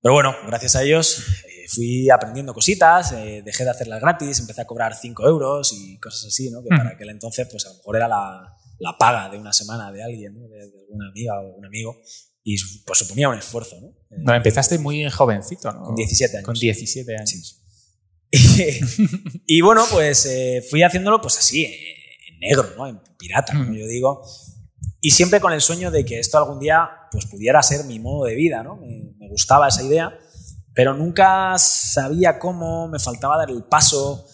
Pero bueno, gracias a ellos eh, fui aprendiendo cositas, eh, dejé de hacerlas gratis, empecé a cobrar 5 euros y cosas así, ¿no? Que para aquel entonces, pues a lo mejor era la, la paga de una semana de alguien, ¿no? de, alguna amiga o un amigo, y pues suponía un esfuerzo, ¿no? no empezaste muy jovencito, ¿no? Con 17 años. Con 17 años. *laughs* y bueno, pues eh, fui haciéndolo pues así, negro, ¿no? En pirata, como yo digo. Y siempre con el sueño de que esto algún día pues, pudiera ser mi modo de vida, ¿no? Me, gustaba esa idea, pero nunca sabía cómo, me faltaba dar el paso.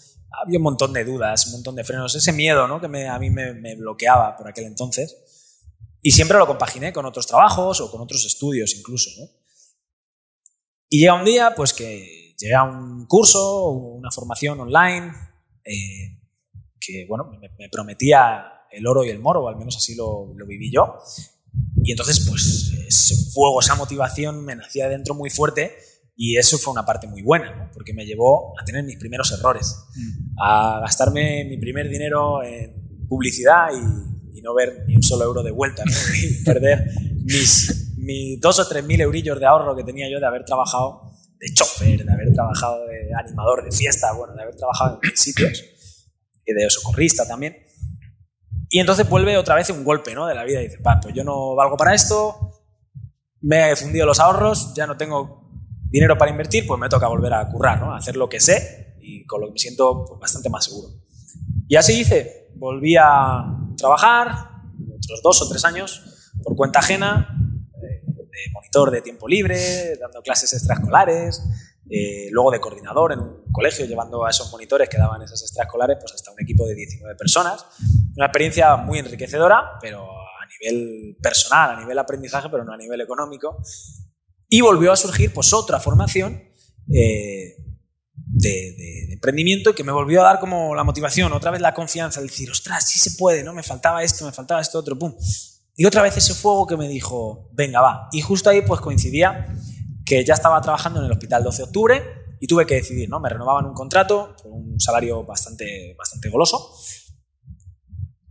Había un montón de dudas, un montón de frenos, ese miedo ¿no? que me, a mí me, me bloqueaba por aquel entonces. Y siempre lo compaginé con otros trabajos o con otros estudios incluso. ¿no? Y llega un día pues que llegué a un curso, una formación online, eh, que bueno, me, prometía el oro y el moro, o al menos así lo, lo, viví yo. Y entonces, pues, ese fuego, esa motivación me nacía dentro muy fuerte y eso fue una parte muy buena, ¿no? porque me llevó a tener mis primeros errores, mm. a gastarme mi primer dinero en publicidad y, y no ver ni un solo euro de vuelta, ¿no? *laughs* y perder mis, mis dos o tres mil eurillos de ahorro que tenía yo de haber trabajado de chofer, de haber trabajado de animador de fiesta, bueno, de haber trabajado en sitios de socorrista también. Y entonces vuelve otra vez un golpe ¿no? de la vida y dice, pues yo no valgo para esto, me he fundido los ahorros, ya no tengo dinero para invertir, pues me toca volver a currar, ¿no? a hacer lo que sé y con lo que me siento pues, bastante más seguro. Y así hice, volví a trabajar otros dos o tres años por cuenta ajena, eh, de monitor de tiempo libre, dando clases extraescolares, eh, luego de coordinador en un colegio, llevando a esos monitores que daban esas extraescolares, pues hasta un equipo de 19 personas. Una experiencia muy enriquecedora, pero a nivel personal, a nivel aprendizaje, pero no a nivel económico. Y volvió a surgir pues otra formación eh, de, emprendimiento que me volvió a dar como la motivación, otra vez la confianza, de decir, ostras, sí se puede, ¿no? Me faltaba esto, me faltaba esto, otro, pum. Y otra vez ese fuego que me dijo, venga, va. Y justo ahí pues coincidía que ya estaba trabajando en el hospital 12 de octubre y tuve que decidir, ¿no? Me renovaban un contrato con un salario bastante, bastante goloso.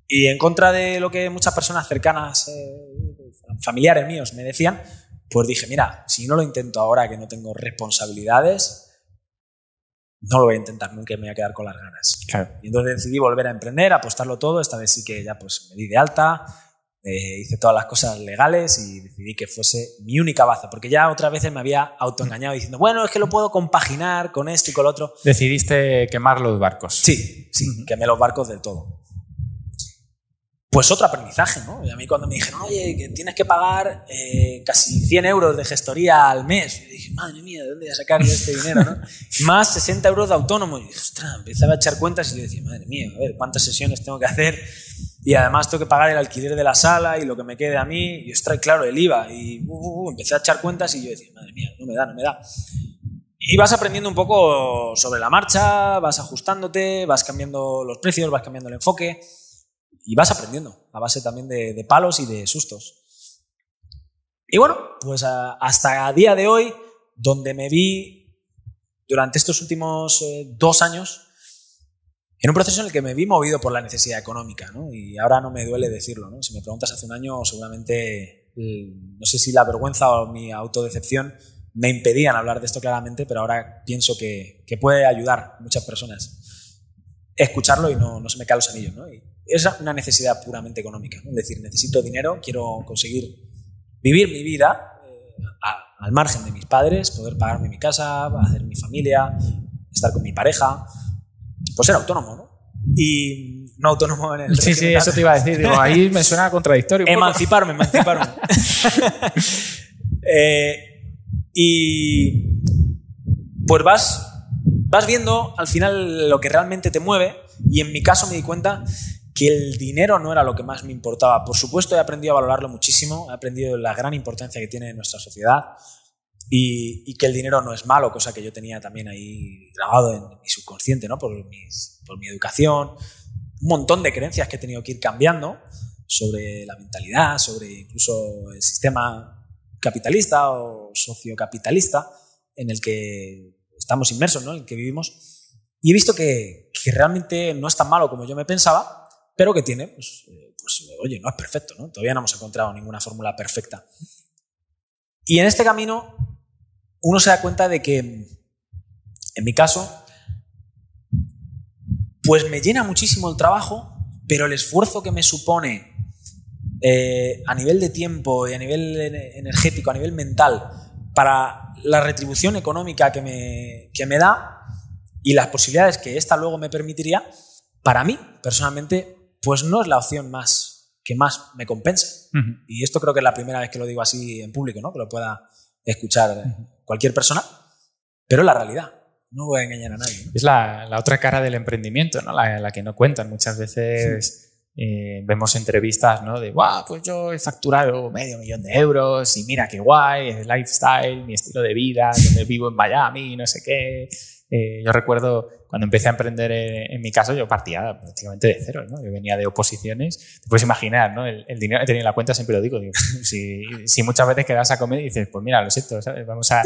Y en contra de lo que muchas personas cercanas, eh, familiares míos, me decían, pues dije, mira, si no lo intento ahora que no tengo responsabilidades, no lo voy a intentar nunca y me voy a quedar con las ganas. Y entonces decidí volver a emprender, apostarlo todo. Esta vez sí que ya pues me di de alta, eh, hice todas las cosas legales y decidí que fuese mi única baza, porque ya otras veces me había autoengañado diciendo, bueno, es que lo puedo compaginar con esto y con lo otro. Decidiste quemar los barcos. Sí, sí, quemé los barcos del todo. Pues otro aprendizaje, ¿no? Y a mí cuando me dijeron, oye, que tienes que pagar eh, casi 100 euros de gestoría al mes, y dije, madre mía, ¿de dónde voy a sacar yo este dinero, no? *laughs* Más 60 euros de autónomo. Y dije, ostras, empezaba a echar cuentas y yo decía, madre mía, a ver, ¿cuántas sesiones tengo que hacer? y además tengo que pagar el alquiler de la sala y lo que me quede a mí, y extrae claro, el IVA, y uh, uh, uh, empecé a echar cuentas y yo decía, madre mía, no me da, no me da. Y vas aprendiendo un poco sobre la marcha, vas ajustándote, vas cambiando los precios, vas cambiando el enfoque y vas aprendiendo a base también de, palos y de sustos. Y bueno, pues hasta a día de hoy, donde me vi durante estos últimos eh, dos años, en un proceso en el que me vi movido por la necesidad económica, ¿no? Y ahora no me duele decirlo, ¿no? Si me preguntas hace un año, seguramente, no sé si la vergüenza o mi autodecepción me impedían hablar de esto claramente, pero ahora pienso que, puede ayudar a muchas personas escucharlo y no, no se me cae los anillos, ¿no? Y es una necesidad puramente económica, Es decir, necesito dinero, quiero conseguir vivir mi vida eh, al margen de mis padres, poder pagarme mi casa, hacer mi familia, estar con mi pareja, pues ser autónomo, ¿no? Y no autónomo en el... Sí, sí, eso te iba a decir. Digo, ahí me suena contradictorio. emanciparme, emanciparme. *laughs* Eh, y pues vas, vas viendo al final lo que realmente te mueve y en mi caso me di cuenta que el dinero no era lo que más me importaba. Por supuesto he aprendido a valorarlo muchísimo, he aprendido la gran importancia que tiene en nuestra sociedad, y, que el dinero no es malo, cosa que yo tenía también ahí grabado en mi subconsciente, ¿no? por, por mi educación, un montón de creencias que he tenido que ir cambiando sobre la mentalidad, sobre incluso el sistema capitalista o sociocapitalista en el que estamos inmersos, ¿no? en el que vivimos. Y he visto que, que, realmente no es tan malo como yo me pensaba, pero que tiene, pues, eh, pues oye, no es perfecto, ¿no? Todavía no hemos encontrado ninguna fórmula perfecta. Y en este camino uno se da cuenta de que, en mi caso, pues me llena muchísimo el trabajo, pero el esfuerzo que me supone eh, a nivel de tiempo y a nivel energético, a nivel mental, para la retribución económica que me, que me da y las posibilidades que esta luego me permitiría, para mí, personalmente, pues no es la opción más que más me compensa. Y esto creo que es la primera vez que lo digo así en público, ¿no? que lo pueda escuchar cualquier persona, pero la realidad. No voy a engañar a nadie. Es la, otra cara del emprendimiento, ¿no? la, que no cuentan. Muchas veces eh, vemos entrevistas ¿no? de, wow, pues yo he facturado medio millón de euros y mira qué guay, el lifestyle, mi estilo de vida, donde vivo en Miami, no sé qué. Eh, yo recuerdo cuando empecé a emprender en, mi caso, yo partía prácticamente de cero, ¿no? Yo venía de oposiciones. Te puedes imaginar, ¿no? El, dinero que tenía en la cuenta siempre lo digo. *laughs* si, si, muchas veces quedas a comer y dices, pues mira, lo siento, ¿sabes? Vamos a,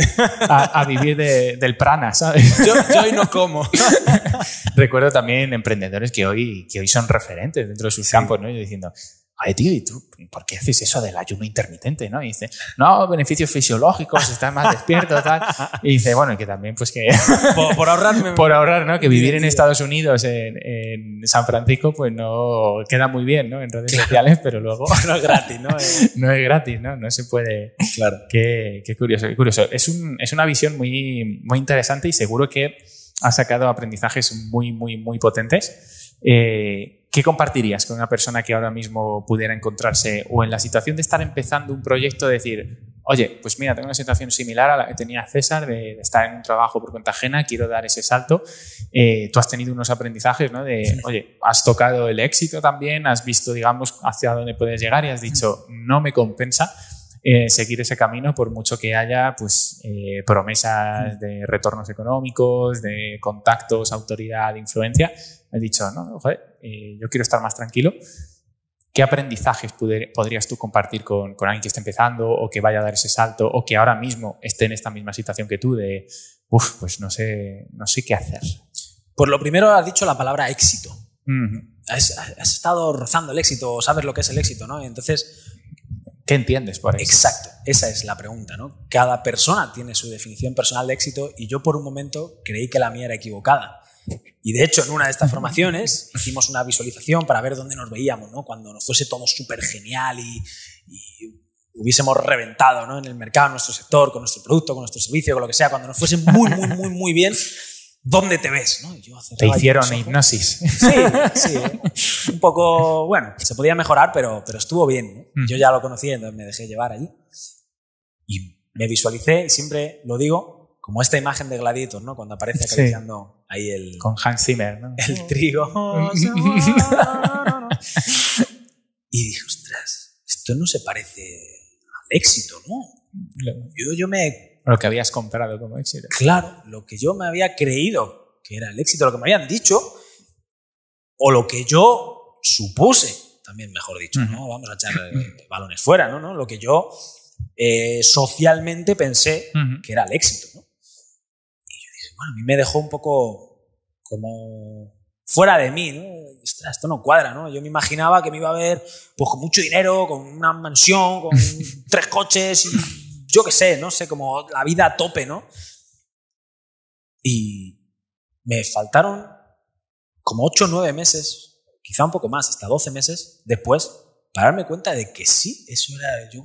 a, vivir del prana, ¿sabes? *laughs* Yo, yo hoy no como. *laughs* recuerdo también emprendedores que hoy, que hoy son referentes dentro de sus campos, ¿no? Yo diciendo, ay, tío, ¿y tú por qué haces eso del ayuno intermitente? ¿no? Y dice, no, beneficios fisiológicos, estás más despierto, tal. Y dice, bueno, que también, pues que. *laughs* por, ahorrarme. por ahorrar, ¿no? Que vivir en Estados Unidos, en, en, San Francisco, pues no queda muy bien, ¿no? En redes sociales, pero luego. *laughs* no es gratis, ¿no? *laughs* no es gratis, ¿no? No se puede. Claro. Qué, qué curioso, qué curioso. Es, un, es una visión muy, muy interesante y seguro que ha sacado aprendizajes muy, muy, muy potentes. Eh, ¿Qué compartirías con una persona que ahora mismo pudiera encontrarse o en la situación de estar empezando un proyecto, decir, oye, pues mira, tengo una situación similar a la que tenía César de, estar en un trabajo por cuenta ajena, quiero dar ese salto. Eh, tú has tenido unos aprendizajes, ¿no? De, oye, has tocado el éxito también, has visto, digamos, hacia dónde puedes llegar y has dicho, no me compensa. Eh, seguir ese camino por mucho que haya pues, eh, promesas de retornos económicos, de contactos, autoridad, influencia. He dicho, no, joder, yo quiero estar más tranquilo ¿Qué aprendizajes podrías tú compartir con, alguien que esté empezando o que vaya a dar ese salto o que ahora mismo esté en esta misma situación que tú de, uff, pues no sé, no sé qué hacer? Por lo primero has dicho la palabra éxito. has, estado rozando el éxito o sabes lo que es el éxito, ¿no? Entonces... ¿Qué entiendes por eso? Exacto, esa es la pregunta, ¿no? Cada persona tiene su definición personal de éxito y yo por un momento creí que la mía era equivocada. Y de hecho, en una de estas formaciones *laughs* hicimos una visualización para ver dónde nos veíamos, ¿no? Cuando nos fuese todo súper genial y, hubiésemos reventado ¿no? en el mercado, en nuestro sector, con nuestro producto, con nuestro servicio, con lo que sea, cuando nos fuese muy, muy, muy, muy bien, ¿dónde te ves? ¿no? te hicieron hipnosis. Sí, sí. Un poco, bueno, se podía mejorar, pero, pero estuvo bien. Mm. Yo ya lo conocía, entonces me dejé llevar allí. Y me visualicé, y siempre lo digo, como esta imagen de Gladiator, ¿no? Cuando aparece acariciando ahí el... Con Hans Zimmer, ¿no? El trigo. *laughs* y dije, ostras, esto no se parece al éxito, ¿no? Yo, yo me... Lo que habías comprado como éxito. Claro, lo que yo me había creído que era el éxito, lo que me habían dicho, o lo que yo supuse, también mejor dicho, ¿no? Vamos a echar eh, balones fuera, ¿no? Lo que yo eh, socialmente pensé que era el éxito, ¿no? bueno, a mí me dejó un poco como fuera de mí, ¿no? esto no cuadra, ¿no? Yo me imaginaba que me iba a ver pues con mucho dinero, con una mansión, con *laughs* tres coches y yo qué sé, no sé, como la vida a tope, ¿no? Y me faltaron como ocho o nueve meses, quizá un poco más, hasta doce meses después, para darme cuenta de que sí, eso era yo,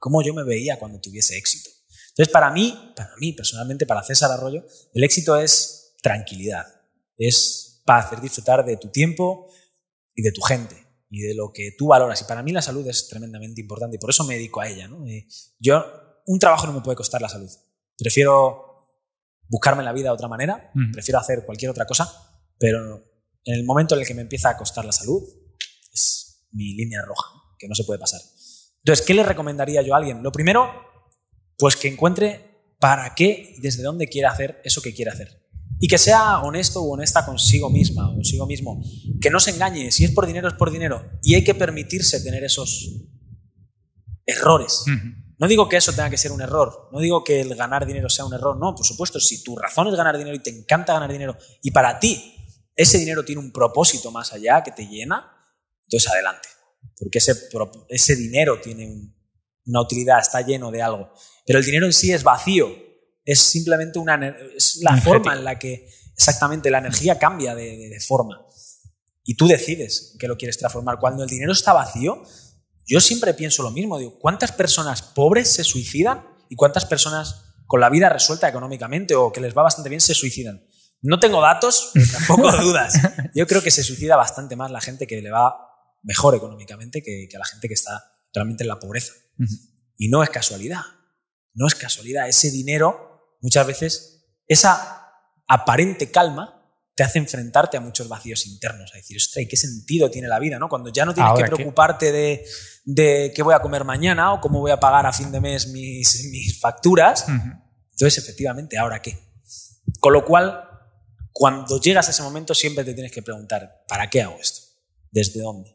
cómo yo me veía cuando tuviese éxito. Entonces, para mí, para mí personalmente, para César Arroyo, el éxito es tranquilidad, es para hacer disfrutar de tu tiempo y de tu gente y de lo que tú valoras. Y para mí la salud es tremendamente importante y por eso me dedico a ella. ¿no? Eh, yo, un trabajo no me puede costar la salud. Prefiero buscarme la vida de otra manera, prefiero hacer cualquier otra cosa, pero en el momento en el que me empieza a costar la salud, es mi línea roja, que no se puede pasar. Entonces, ¿qué le recomendaría yo a alguien? Lo primero, pues que encuentre para qué y desde dónde quiere hacer eso que quiere hacer. Y que sea honesto o honesta consigo misma o consigo mismo. Que no se engañe. Si es por dinero, es por dinero. Y hay que permitirse tener esos errores. No digo que eso tenga que ser un error. No digo que el ganar dinero sea un error. No, por supuesto, si tu razón es ganar dinero y te encanta ganar dinero y para ti ese dinero tiene un propósito más allá que te llena, entonces adelante. Porque ese, ese dinero tiene una utilidad, está lleno de algo. Pero el dinero en sí es vacío, es simplemente una, es la forma en la que exactamente la energía cambia de, forma. Y tú decides que lo quieres transformar. Cuando el dinero está vacío, yo siempre pienso lo mismo. Digo, ¿cuántas personas pobres se suicidan y cuántas personas con la vida resuelta económicamente o que les va bastante bien se suicidan? No tengo datos, tampoco *laughs* dudas. Yo creo que se suicida bastante más la gente que le va mejor económicamente que, que la gente que está realmente en la pobreza. Y no es casualidad. No es casualidad. Ese dinero, muchas veces, esa aparente calma te hace enfrentarte a muchos vacíos internos. A decir, ostras, ¿qué sentido tiene la vida? ¿no? Cuando ya no tienes que preocuparte de, de, qué voy a comer mañana o cómo voy a pagar a fin de mes mis, mis facturas. Entonces, efectivamente, ¿ahora qué? Con lo cual, cuando llegas a ese momento, siempre te tienes que preguntar, ¿para qué hago esto? ¿Desde dónde?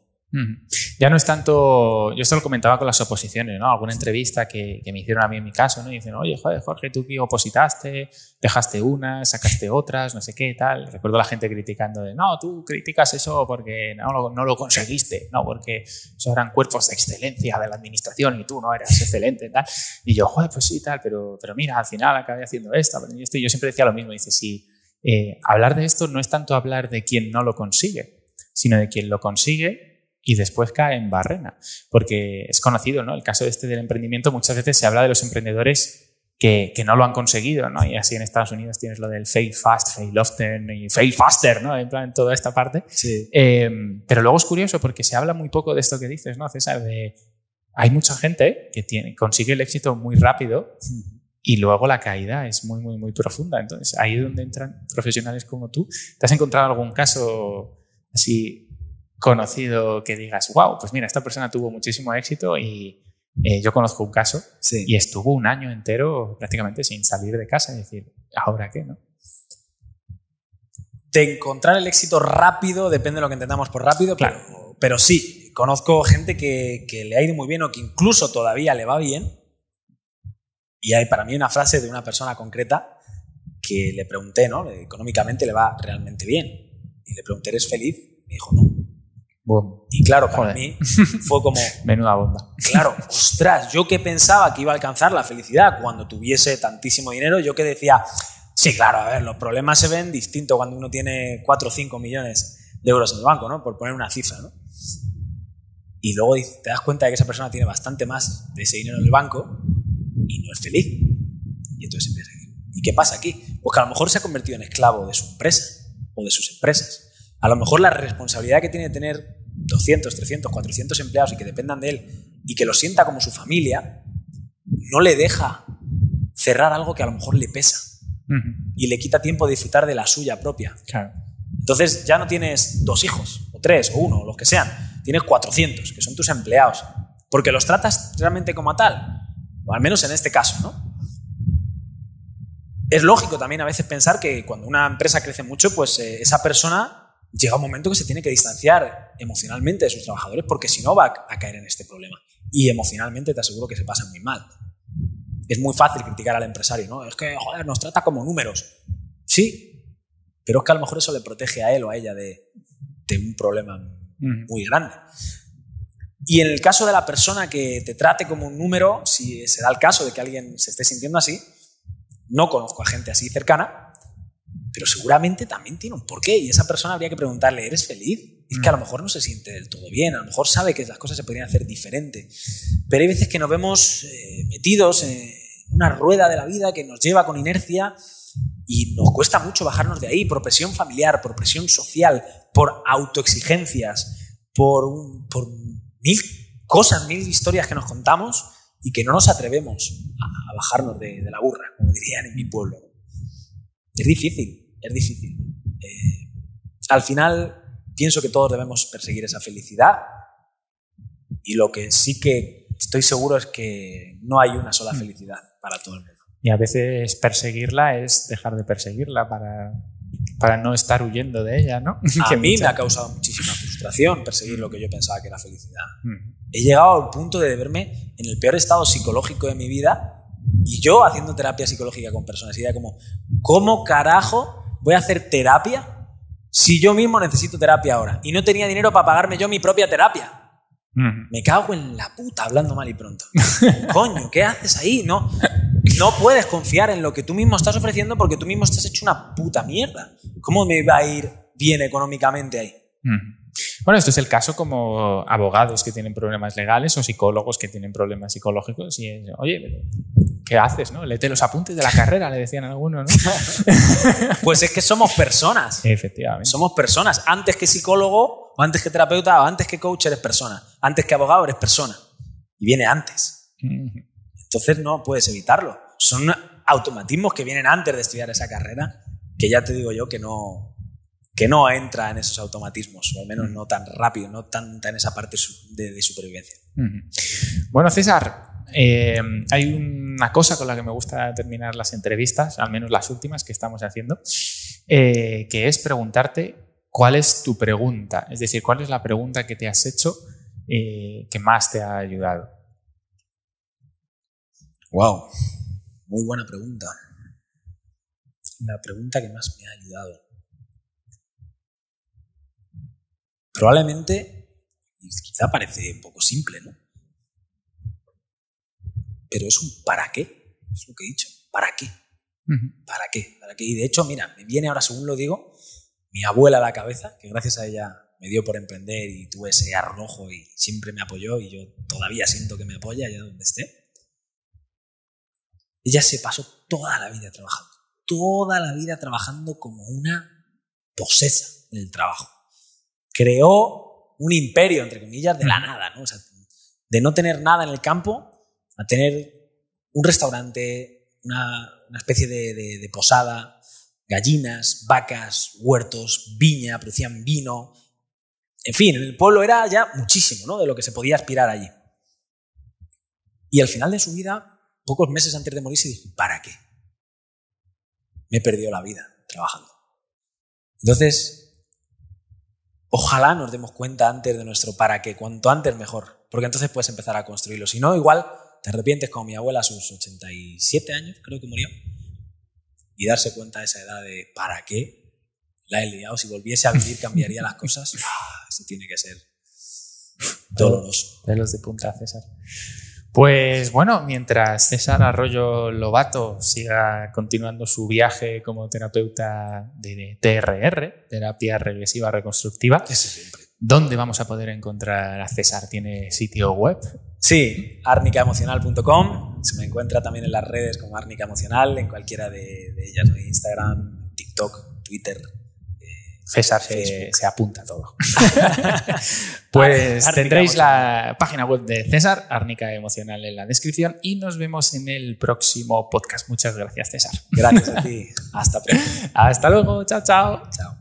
Ya no es tanto, yo esto lo comentaba con las oposiciones, ¿no? Alguna entrevista que, me hicieron a mí en mi caso, ¿no? Dicen, oye, joder, Jorge, tú que opositaste, dejaste unas, sacaste otras, no sé qué, tal. Recuerdo a la gente criticando de, no, tú criticas eso porque no lo, no lo conseguiste, ¿no? Porque eso eran cuerpos de excelencia de la administración y tú no eras excelente, tal. Y yo, joder, pues sí, tal, pero, pero mira, al final acabé haciendo esto, aprendí esto. Y yo siempre decía lo mismo, dice, sí, eh, hablar de esto no es tanto hablar de quien no lo consigue, sino de quien lo consigue y después cae en barrena. Porque es conocido, ¿no? El caso este del emprendimiento, muchas veces se habla de los emprendedores que, que, no lo han conseguido, ¿no? Y así en Estados Unidos tienes lo del fail fast, fail often y fail faster, ¿no? En plan, toda esta parte. Sí. Eh, pero luego es curioso porque se habla muy poco de esto que dices, ¿no, César? De hay mucha gente que tiene, consigue el éxito muy rápido y luego la caída es muy, muy, muy profunda. Entonces, ahí es donde entran profesionales como tú. ¿Te has encontrado algún caso así conocido que digas, wow, pues mira, esta persona tuvo muchísimo éxito y eh, yo conozco un caso y estuvo un año entero prácticamente sin salir de casa y decir, ¿ahora qué? No? De encontrar el éxito rápido, depende de lo que entendamos por rápido, claro. pero, pero sí, conozco gente que, que, le ha ido muy bien o que incluso todavía le va bien. Y hay para mí una frase de una persona concreta que le pregunté, ¿no? Económicamente le va realmente bien. Y le pregunté, ¿eres feliz? Me dijo, no. Y claro, para mí fue como... *laughs* Menuda bomba. Claro, ostras, yo que pensaba que iba a alcanzar la felicidad cuando tuviese tantísimo dinero, yo que decía, sí, claro, a ver, los problemas se ven distintos cuando uno tiene 4 o 5 millones de euros en el banco, ¿no? Por poner una cifra, ¿no? y luego te das cuenta de que esa persona tiene bastante más de ese dinero en el banco y no es feliz. Y entonces empieza a decir, ¿y qué pasa aquí? Pues que a lo mejor se ha convertido en esclavo de su empresa o de sus empresas. A lo mejor la responsabilidad que tiene de tener 200, 300, 400 empleados y que dependan de él y que lo sienta como su familia, no le deja cerrar algo que a lo mejor le pesa y le quita tiempo de disfrutar de la suya propia. Entonces ya no tienes dos hijos, o tres, o uno, o los que sean tienes 400, que son tus empleados, porque los tratas realmente como tal, o al menos en este caso, ¿no? Es lógico también a veces pensar que cuando una empresa crece mucho, pues eh, esa persona llega un momento que se tiene que distanciar emocionalmente de sus trabajadores, porque si no va a caer en este problema. Y emocionalmente te aseguro que se pasa muy mal. Es muy fácil criticar al empresario, ¿no? Es que, joder, nos trata como números. Sí, pero es que a lo mejor eso le protege a él o a ella de, de un problema muy grande. Y en el caso de la persona que te trate como un número, si se da el caso de que alguien se esté sintiendo así, no conozco a gente así cercana, pero seguramente también tiene un porqué y esa persona habría que preguntarle, ¿eres feliz? Es que a lo mejor no se siente del todo bien, a lo mejor sabe que las cosas se podrían hacer diferente, pero hay veces que nos vemos eh, metidos en una rueda de la vida que nos lleva con inercia y nos cuesta mucho bajarnos de ahí por presión familiar, por presión social, por autoexigencias, por, por mil cosas, mil historias que nos contamos y que no nos atrevemos a, bajarnos de, la burra, como dirían en mi pueblo. Es difícil, es difícil. Eh, al final pienso que todos debemos perseguir esa felicidad y lo que sí que estoy seguro es que no hay una sola mm. felicidad para todo el mundo. Y a veces perseguirla es dejar de perseguirla para, para no estar huyendo de ella, ¿no? *laughs* A mí me ha causado muchísima frustración perseguir lo que yo pensaba que era felicidad. He llegado al punto de verme en el peor estado psicológico de mi vida y yo haciendo terapia psicológica con personas. Y era como, ¿cómo carajo voy a hacer terapia si yo mismo necesito terapia ahora? Y no tenía dinero para pagarme yo mi propia terapia. Me cago en la puta hablando mal y pronto. *laughs* Coño, ¿qué haces ahí? No, no puedes confiar en lo que tú mismo estás ofreciendo porque tú mismo estás hecho una puta mierda. ¿Cómo me va a ir bien económicamente ahí? Bueno, esto es el caso como abogados que tienen problemas legales o psicólogos que tienen problemas psicológicos y oye, ¿qué haces? No? Lete los apuntes de la carrera, le decían algunos, ¿no? *laughs* pues es que somos personas. Efectivamente. Somos personas. Antes que psicólogo, o antes que terapeuta, o antes que coach, eres persona. Antes que abogado, eres persona. Y viene antes. Entonces no puedes evitarlo. Son automatismos que vienen antes de estudiar esa carrera, que ya te digo yo que no, que no entra en esos automatismos, o al menos no tan rápido, no tanta en esa parte de, supervivencia. Bueno, César, eh, hay una cosa con la que me gusta terminar las entrevistas, al menos las últimas que estamos haciendo, eh, que es preguntarte cuál es tu pregunta, es decir, cuál es la pregunta que te has hecho eh, que más te ha ayudado. Wow, muy buena pregunta. La pregunta que más me ha ayudado. Probablemente, quizá parece un poco simple, ¿no? Pero es un para qué, es lo que he dicho. ¿Para qué? ¿Para qué? ¿Para qué? Y de hecho, mira, me viene ahora, según lo digo, mi abuela a la cabeza, que gracias a ella me dio por emprender y tuve ese arrojo y siempre me apoyó y yo todavía siento que me apoya allá donde esté. Ella se pasó toda la vida trabajando, toda la vida trabajando como una posesa del trabajo. Creó un imperio, entre comillas, de la nada, ¿no? De no tener nada en el campo a tener un restaurante, una, especie de, posada, gallinas, vacas, huertos, viña, producían vino. En fin, el pueblo era ya muchísimo ¿no? de lo que se podía aspirar allí. Y al final de su vida, pocos meses antes de morir, se dijo, ¿para qué? Me he perdido la vida trabajando. Entonces, ojalá nos demos cuenta antes de nuestro para qué, cuanto antes mejor, porque entonces puedes empezar a construirlo. Si no, igual te arrepientes como mi abuela a sus 87 años, creo que murió, y darse cuenta a esa edad de ¿para qué? La he liado, si volviese a vivir cambiaría las cosas. *laughs* Ah, eso tiene que ser doloroso. los de punta, César. Pues bueno, mientras César Arroyo Lobato siga continuando su viaje como terapeuta de TRR, terapia regresiva reconstructiva, ¿dónde vamos a poder encontrar a César? ¿Tiene sitio web? Sí, arnicaemocional.com. Se me encuentra también en las redes como Arnica Emocional, en cualquiera de, de ellas, Instagram, TikTok, Twitter, César se, apunta todo. *laughs* *laughs* pues tendréis la página web de César, Árnica Emocional, en la descripción y nos vemos en el próximo podcast. Muchas gracias, César. Gracias a ti. *laughs* Hasta pronto. Hasta luego. Chao, chao. Chao.